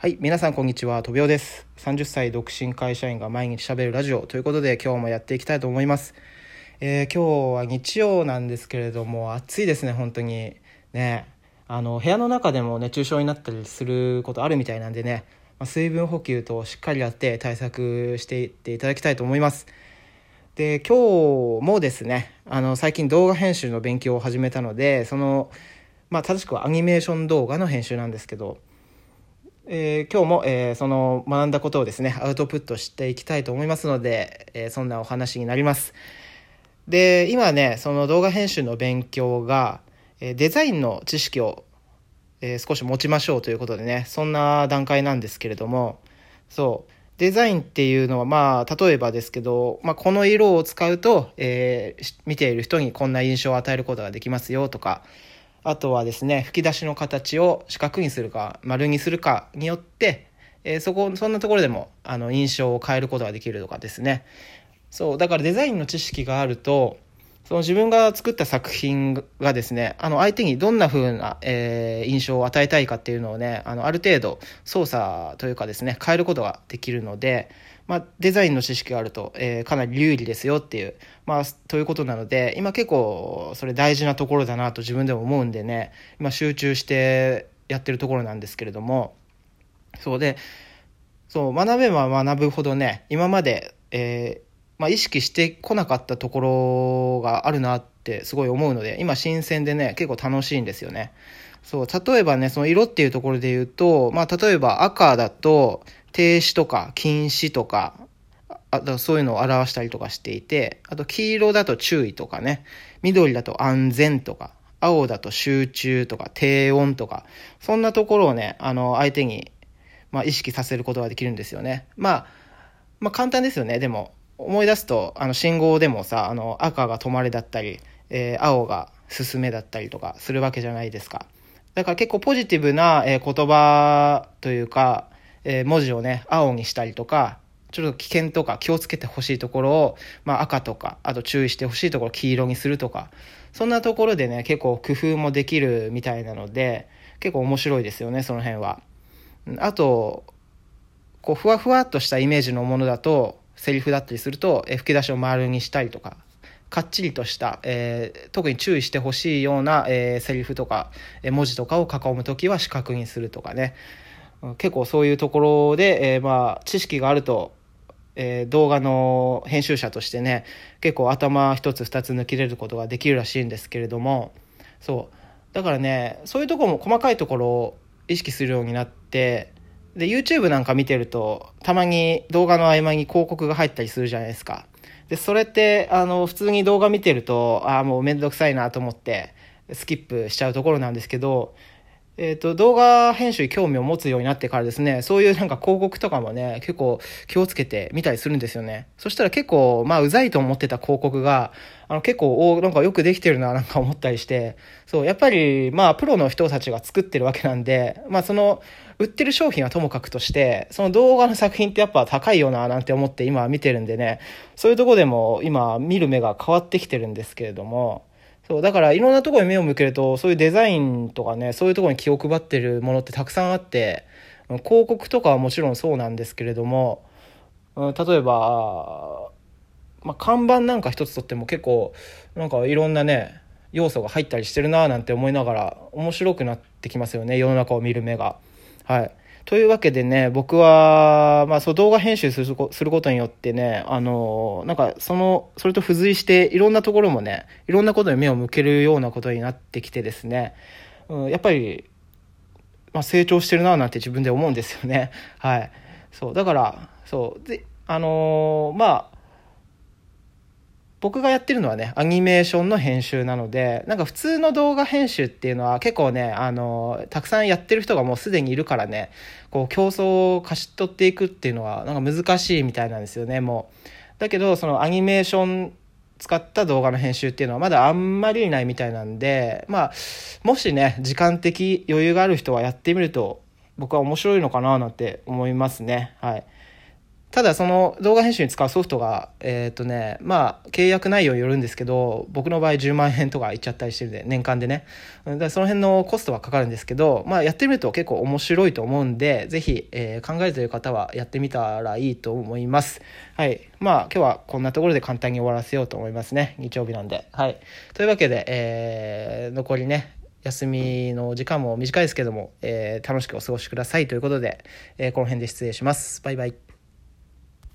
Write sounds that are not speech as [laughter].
はい、皆さんこんにちは、とびおです。30歳独身会社員が毎日喋るラジオということで今日もやっていきたいと思います。えー今日は日曜なんですけれども暑いですね、本当に。ね、あの部屋の中でも熱中症になったりすることあるみたいなんでね、まあ水分補給としっかりやって対策していっていただきたいと思います。で今日もですねあの最近動画編集の勉強を始めたのでその、まあ、正しくはアニメーション動画の編集なんですけど、えー今日も、えーその学んだことをですねアウトプットしていきたいと思いますので、えーそんなお話になります。で今ねその動画編集の勉強が、えデザインの知識を、え少し持ちましょうということでねそんな段階なんですけれどもそう。デザインっていうのはまあ例えばですけど、まあ、この色を使うと、え見ている人にこんな印象を与えることができますよとかあとはですね吹き出しの形を四角にするか丸にするかによって、えーそこそんなところでもあの印象を変えることができるとかですね。そうだからデザインの知識があるとその自分が作った作品がですねあの相手にどんな風な、えー印象を与えたいかっていうのをねあのある程度操作というかですね変えることができるので、まあ、デザインの知識があると、えーかなり有利ですよっていう、まあ、ということなので今結構それ大事なところだなと自分でも思うんでね今集中してやってるところなんですけれどもそうでそう学べば学ぶほどね今まで、えーまあ、意識してこなかったところがあるなってすごい思うので今新鮮でね結構楽しいんですよね。そう例えばねその色っていうところで言うと、まあ、例えば赤だと停止とか禁止とかあとそういうのを表したりとかしていてあと黄色だと注意とかね緑だと安全とか青だと集中とか低温とかそんなところをねあの相手に、まあ、意識させることができるんですよね。まあまあ簡単ですよねでも。思い出すとあの信号でもさあの赤が止まれだったり、えー青が進めだったりとかするわけじゃないですかだから結構ポジティブな、えー言葉というか、えー文字をね青にしたりとかちょっと危険とか気をつけてほしいところを、まあ、赤とかあと注意してほしいところを黄色にするとかそんなところでね結構工夫もできるみたいなので結構面白いですよねその辺は。あとこうふわふわっとしたイメージのものだとセリフだったりすると、え吹き出しを丸にしたりとかかっちりとした、えー特に注意してほしいような、えーセリフとか、え文字とかを囲む時は四角にするとかね。結構そういうところで、えーまあ、知識があると、えー動画の編集者としてね結構頭一つ二つ抜き入れることができるらしいんですけれどもそう。だからねそういうとこも細かいところを意識するようになってで YouTube なんか見てるとたまに動画の合間に広告が入ったりするじゃないですか。でそれってあの普通に動画見てるとああもうめんどくさいなと思ってスキップしちゃうところなんですけどえっ、と、動画編集に興味を持つようになってからですね、そういう [laughs] なんか広告とかもね、結構気をつけて見たりするんですよね。そしたら結構、まあ、うざいと思ってた広告が、あの、結構、おなんかよくできてるな、なんか思ったりして、そう、やっぱり、まあ、プロの人たちが作ってるわけなんで、まあ、その、売ってる商品はともかくとして、その動画の作品ってやっぱ高いよな、なんて思って今見てるんでね、そういうとこでも今見る目が変わってきてるんですけれども、そう、だからいろんなところに目を向けると、そういうデザインとかね、そういうところに気を配ってるものってたくさんあって、広告とかはもちろんそうなんですけれども、うん例えば、まあ、看板なんか一つとっても結構、なんかいろんなね、要素が入ったりしてるなぁなんて思いながら、面白くなってきますよね、世の中を見る目が。はい。というわけでね、僕は、まあ、そう動画編集するこすることによってね、あの、なんかその、それと付随していろんなところもね、いろんなことに目を向けるようなことになってきてですね、うん、やっぱり、まあ、成長してるななんて自分で思うんですよね。[laughs] はい。そう、だから、そう、で、あのまあ、僕がやってるのはね、アニメーションの編集なので、なんか普通の動画編集っていうのは結構ね、あの、たくさんやってる人がもうすでにいるからね、こう競争を勝ち取っていくっていうのはなんか難しいみたいなんですよね、もう。だけど、そのアニメーション使った動画の編集っていうのはまだあんまりいないみたいなんで、まあ、もしね、時間的余裕がある人はやってみると、僕は面白いのかななんて思いますね。はい。ただその動画編集に使うソフトが、えっ、とね、まあ契約内容によるんですけど、僕の場合10万円とかいっちゃったりしてるんで、年間でね。だその辺のコストはかかるんですけど、まあやってみると結構面白いと思うんで、ぜひ、えー、考えるという方はやってみたらいいと思います。はい。まあ今日はこんなところで簡単に終わらせようと思いますね。日曜日なんで。はい。というわけで、えー、残りね、休みの時間も短いですけども、えー、楽しくお過ごしくださいということで、え、この辺で失礼します。バイバイ。